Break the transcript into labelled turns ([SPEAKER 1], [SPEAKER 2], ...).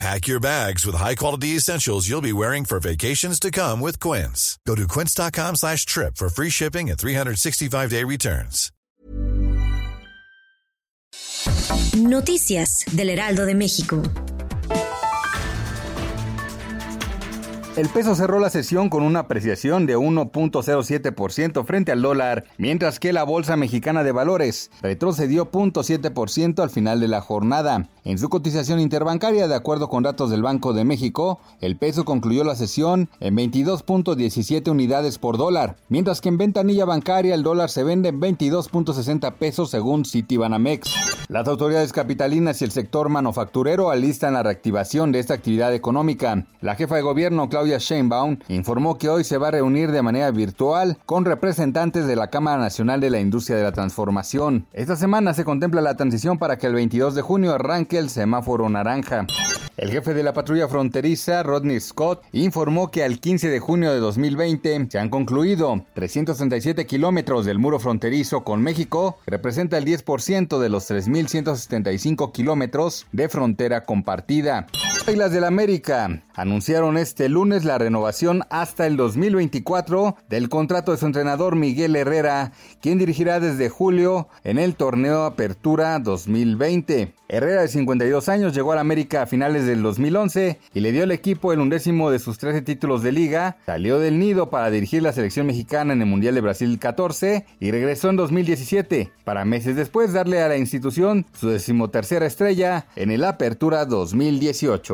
[SPEAKER 1] Pack your bags with high-quality essentials you'll be wearing for vacations to come with Quince. Go to quince.com slash trip for free shipping and 365-day returns.
[SPEAKER 2] Noticias del Heraldo de México.
[SPEAKER 3] El peso cerró la sesión con una apreciación de 1.07% frente al dólar, mientras que la Bolsa Mexicana de Valores retrocedió 0.7% al final de la jornada. En su cotización interbancaria, de acuerdo con datos del Banco de México, el peso concluyó la sesión en 22.17 unidades por dólar, mientras que en ventanilla bancaria el dólar se vende en 22.60 pesos según Citibanamex. Las autoridades capitalinas y el sector manufacturero alistan la reactivación de esta actividad económica. La jefa de gobierno, Claudia Sheinbaum informó que hoy se va a reunir de manera virtual con representantes de la Cámara Nacional de la Industria de la Transformación. Esta semana se contempla la transición para que el 22 de junio arranque el semáforo naranja. El jefe de la patrulla fronteriza, Rodney Scott, informó que al 15 de junio de 2020 se han concluido 337 kilómetros del muro fronterizo con México, que representa el 10% de los 3.175 kilómetros de frontera compartida. Águilas del América anunciaron este lunes la renovación hasta el 2024 del contrato de su entrenador Miguel Herrera, quien dirigirá desde julio en el torneo Apertura 2020. Herrera de 52 años llegó al América a finales del 2011 y le dio al equipo el undécimo de sus 13 títulos de liga, salió del nido para dirigir la selección mexicana en el Mundial de Brasil 14 y regresó en 2017 para meses después darle a la institución su decimotercera estrella en el Apertura 2018.